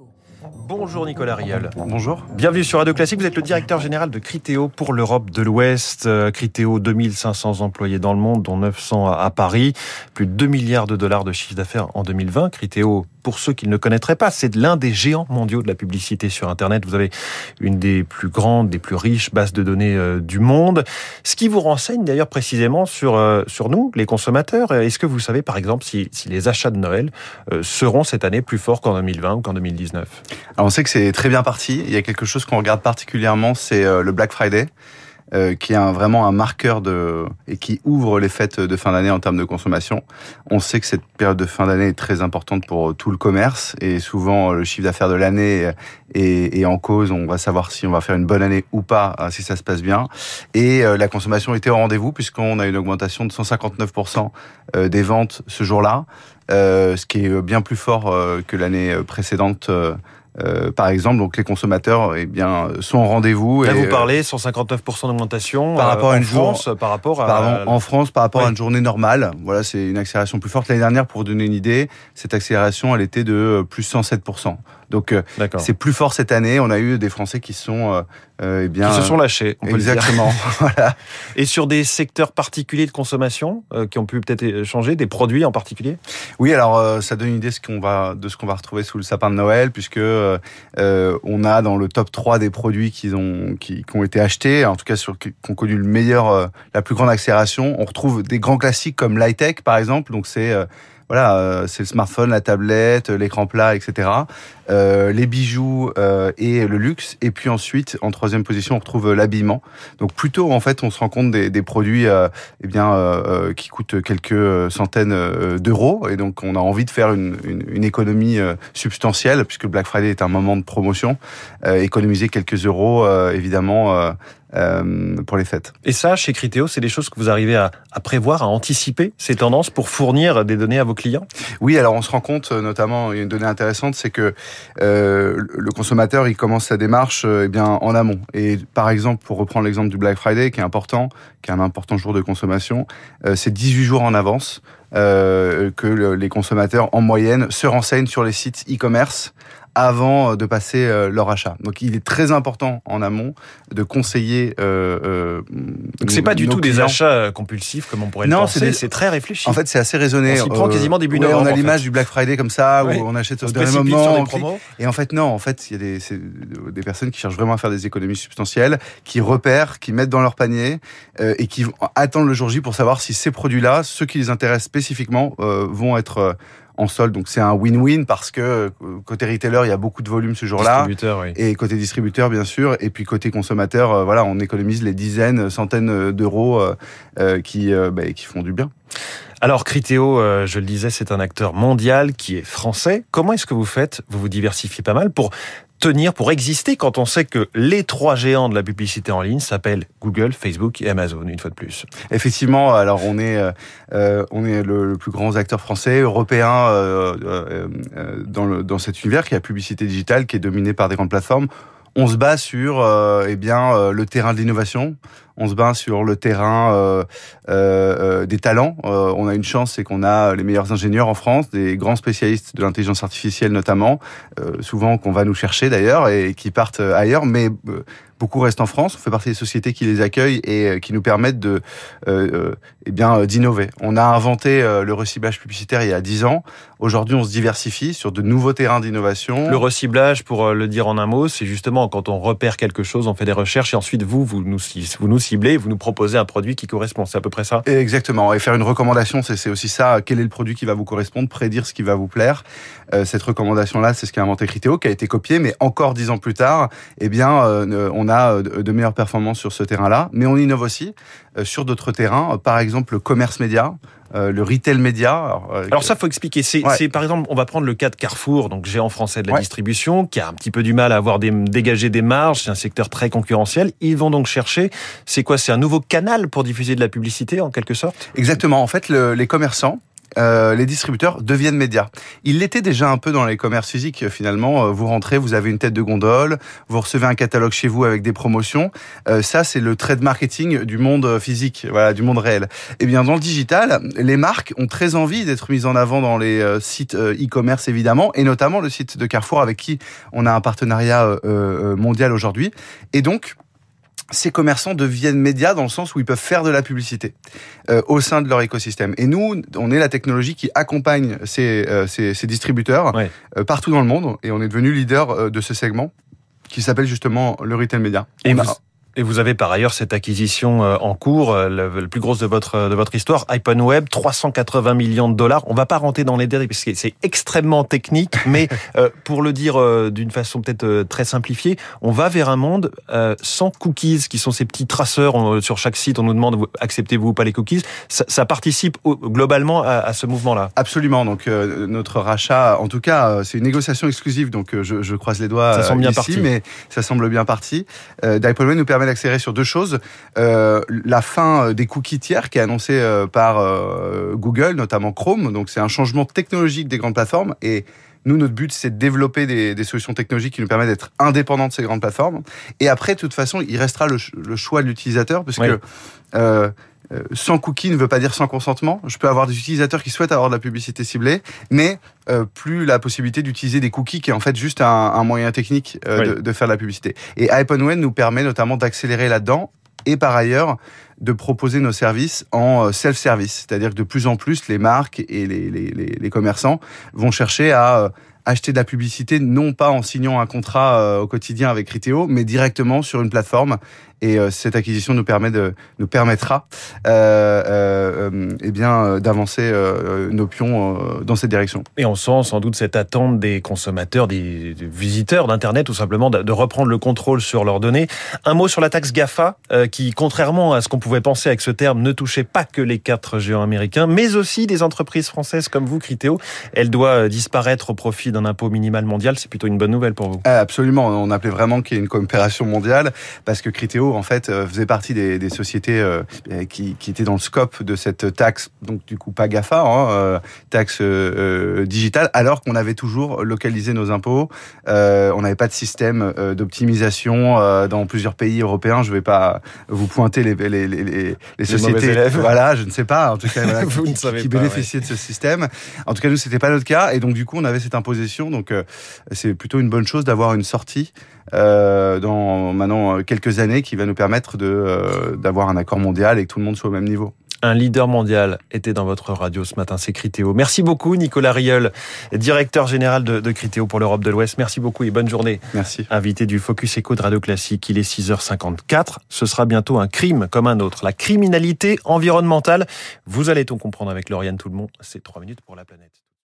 cool. Bonjour Nicolas Riel. Bonjour. Bienvenue sur Radio Classique. Vous êtes le directeur général de Criteo pour l'Europe de l'Ouest. Euh, Criteo, 2500 employés dans le monde, dont 900 à Paris. Plus de 2 milliards de dollars de chiffre d'affaires en 2020. Criteo, pour ceux qui ne le connaîtraient pas, c'est l'un des géants mondiaux de la publicité sur Internet. Vous avez une des plus grandes, des plus riches bases de données euh, du monde. Ce qui vous renseigne d'ailleurs précisément sur, euh, sur nous, les consommateurs. Est-ce que vous savez par exemple si, si les achats de Noël seront cette année plus forts qu'en 2020 ou qu'en 2019 on sait que c'est très bien parti. Il y a quelque chose qu'on regarde particulièrement, c'est euh, le Black Friday. Euh, qui est vraiment un marqueur de et qui ouvre les fêtes de fin d'année en termes de consommation. On sait que cette période de fin d'année est très importante pour tout le commerce et souvent le chiffre d'affaires de l'année est, en cause. On va savoir si on va faire une bonne année ou pas, euh, si ça se passe bien. Et la consommation était au rendez-vous puisqu'on a une augmentation de 159% des ventes ce jour-là, ce qui est bien plus fort que l'année précédente. Euh, par exemple, donc les consommateurs eh bien sont en rendez-vous. Là, vous parlez 159% d'augmentation par rapport à une France, par rapport à en France par rapport à une journée normale. Voilà, c'est une accélération plus forte. L'année dernière, pour vous donner une idée, cette accélération, elle était de plus 107%. Donc euh, c'est plus fort cette année. On a eu des Français qui sont euh, euh, eh bien qui se sont lâchés. On exactement. voilà. Et sur des secteurs particuliers de consommation qui ont pu peut-être changer, des produits en particulier? Oui, alors ça donne une idée de ce qu'on va de ce qu'on va retrouver sous le sapin de Noël, puisque on a dans le top 3 des produits qui ont été achetés, en tout cas sur qui ont connu le meilleur, la plus grande accélération. On retrouve des grands classiques comme l'high-tech par exemple. Donc c'est voilà, euh, c'est le smartphone, la tablette, l'écran plat, etc. Euh, les bijoux euh, et le luxe. Et puis ensuite, en troisième position, on retrouve l'habillement. Donc plutôt, en fait, on se rend compte des, des produits, eh bien, qui coûtent quelques centaines d'euros. Et donc, on a envie de faire une, une, une économie substantielle, puisque Black Friday est un moment de promotion. économiser quelques euros, évidemment euh, pour les fêtes. Et ça, chez Criteo, c'est des choses que vous arrivez à, à, prévoir, à anticiper ces tendances pour fournir des données à vos clients? Oui, alors on se rend compte, euh, notamment, il y a une donnée intéressante, c'est que euh, le consommateur, il commence sa démarche euh, eh bien en amont. Et par exemple, pour reprendre l'exemple du Black Friday, qui est important, qui est un important jour de consommation, euh, c'est 18 jours en avance euh, que les consommateurs, en moyenne, se renseignent sur les sites e-commerce avant euh, de passer euh, leur achat. Donc il est très important en amont de conseiller. Euh, euh, Donc c'est pas du tout des achats compulsifs comme on pourrait le penser. C'est très réfléchi. En fait, c'est assez raisonné. On s'y prend quasiment début ouais, novembre. On a l'image du Black Friday comme ça où on achète au dernier moment. Et en fait non, en fait il y a des, des personnes qui cherchent vraiment à faire des économies substantielles, qui repèrent, qui mettent dans leur panier euh, et qui attendent le jour J pour savoir si ces produits-là, ceux qui les intéressent spécifiquement, vont être en solde. Donc c'est un win-win parce que euh, côté retailer, il y a beaucoup de volume ce jour-là. Oui. Et côté distributeur, bien sûr. Et puis côté consommateur, euh, voilà, on économise les dizaines, centaines d'euros euh, qui, bah, qui font du bien. Alors Criteo, je le disais, c'est un acteur mondial qui est français. Comment est-ce que vous faites? Vous vous diversifiez pas mal pour tenir, pour exister quand on sait que les trois géants de la publicité en ligne s'appellent Google, Facebook et Amazon, une fois de plus. Effectivement, alors on est, euh, euh on est le, plus grand acteur français, européen euh, euh, euh, dans, le, dans cet univers qui est la publicité digitale, qui est dominé par des grandes plateformes. On se bat sur eh bien, le terrain de l'innovation on se bat sur le terrain euh, euh, des talents. on a une chance, c'est qu'on a les meilleurs ingénieurs en France, des grands spécialistes de l'intelligence artificielle notamment, souvent qu'on va nous chercher d'ailleurs et qui partent ailleurs, mais beaucoup restent en France. On fait partie des sociétés qui les accueillent et euh, qui nous permettent de, euh, euh eh bien, euh, d'innover. On a inventé le reciblage publicitaire il y a 10 ans. Aujourd'hui, on se diversifie sur de nouveaux terrains d'innovation. Le reciblage, pour le dire en un mot, c'est justement quand on repère quelque chose, on fait des recherches et ensuite vous, vous nous, vous nous ciblez, vous nous proposez un produit qui correspond. C'est à peu près ça? Exactement. Et faire une recommandation, c'est aussi ça. Quel est le produit qui va vous correspondre? Prédire ce qui va vous plaire. cette recommandation-là, c'est ce qu'a inventé Criteo, qui a été copié, mais encore dix ans plus tard, eh bien, on a euh, de meilleures performances sur ce terrain-là, mais on innove aussi euh, sur d'autres terrains, par exemple le commerce média, euh, le retail média. Alors, alors ça, faut expliquer. C'est, par exemple, on va prendre le cas de Carrefour, donc géant français de la distribution, qui a un petit peu du mal à avoir des, dégagé des marges. C'est un secteur très concurrentiel. Ils vont donc chercher. C'est quoi? C'est un nouveau canal pour diffuser de la publicité, en quelque sorte? Exactement. En fait, le, les commerçants euh, les distributeurs deviennent médias. Ils l'étaient déjà un peu dans les commerces physiques finalement. Euh, vous rentrez, vous avez une tête de gondole, vous recevez un catalogue chez vous avec des promotions. Euh, ça, c'est le trade marketing du monde physique, voilà, du monde réel. Et eh bien dans le digital, les marques ont très envie d'être mises en avant dans les sites e-commerce évidemment, et notamment le site de Carrefour avec qui on a un partenariat mondial aujourd'hui. Et donc ces commerçants deviennent médias dans le sens où ils peuvent faire de la publicité euh, au sein de leur écosystème. Et nous, on est la technologie qui accompagne ces, euh, ces, ces distributeurs euh, partout dans le monde, et on est devenu leader de ce segment qui s'appelle justement le retail média. Et et vous avez par ailleurs cette acquisition euh, en cours, euh, la, plus grosse de votre de votre histoire, Web, 380 millions de dollars. On va pas rentrer dans les détails parce que c'est extrêmement technique, mais euh, pour le dire d'une façon peut-être très simplifiée, on va vers un monde sans cookies, qui sont ces petits traceurs sur chaque site. On nous demande acceptez-vous ou pas les cookies. Ça, ça participe globalement à, à ce mouvement-là. Absolument. Donc notre rachat, en tout cas, c'est une négociation exclusive. Donc je, je croise les doigts. Ça semble bien parti, mais ça semble bien parti. Euh, nous permet d'accélérer sur deux choses. Euh, la fin euh, des cookies tiers qui est annoncée euh, par Google, notamment Chrome. Donc c'est un changement technologique des grandes plateformes et nous, notre but, c'est de développer des, solutions technologiques qui nous permettent d'être indépendants de ces grandes plateformes. Et après, de toute façon, il restera le, choix de l'utilisateur, parce que euh, sans cookie ne veut pas dire sans consentement. Je peux avoir des utilisateurs qui souhaitent avoir de la publicité ciblée, mais euh, plus la possibilité d'utiliser des cookies, qui est en fait juste un, moyen technique euh, de, faire de la publicité. Et iPhoneWeb nous permet notamment d'accélérer là-dedans et par ailleurs de proposer nos services en self-service, c'est-à-dire que de plus en plus les marques et les, les, les commerçants vont chercher à acheter de la publicité non pas en signant un contrat au quotidien avec Criteo, mais directement sur une plateforme et euh, cette acquisition nous permet de nous permettra euh, euh, eh d'avancer nos pions dans cette direction. Et on sent sans doute cette attente des consommateurs, des, visiteurs d'internet, tout simplement de, reprendre le contrôle sur leurs données. Un mot sur la taxe Gafa, qui, contrairement à ce qu'on pouvait penser avec ce terme, ne touchait pas que les quatre géants américains, mais aussi des entreprises françaises comme vous, Criteo. Elle doit disparaître au profit d'un impôt minimal mondial. C'est plutôt une bonne nouvelle pour vous. Absolument. On appelait vraiment qu'il y ait une coopération mondiale parce que Criteo en fait, euh, faisait partie des, sociétés euh, qui, étaient dans le scope de cette taxe, donc du coup pas GAFA, hein, euh, taxe digitale, alors qu'on avait toujours localisé nos impôts. on n'avait pas de système d'optimisation dans plusieurs pays européens. Je ne vais pas vous pointer les, les, les, les sociétés. Voilà, je ne sais pas. En tout cas, vous qui, ne savez qui bénéficiaient de ce système. En tout cas, nous, c'était pas notre cas, et donc du coup, on avait cette imposition. Donc, c'est plutôt une bonne chose d'avoir une sortie dans maintenant quelques années qui va nous permettre de euh, d'avoir un accord mondial et que tout le monde soit au même niveau. Un leader mondial était dans votre radio ce matin, c'est Critéo. Merci beaucoup Nicolas Rieul, directeur général de, de Critéo pour l'Europe de l'Ouest. Merci beaucoup et bonne journée. Merci. Invité du Focus Echo de Radio Classique, il est 6h54. Ce sera bientôt un crime comme un autre. La criminalité environnementale. Vous allez tout comprendre avec Lauriane Tout le monde. C'est 3 minutes pour la planète.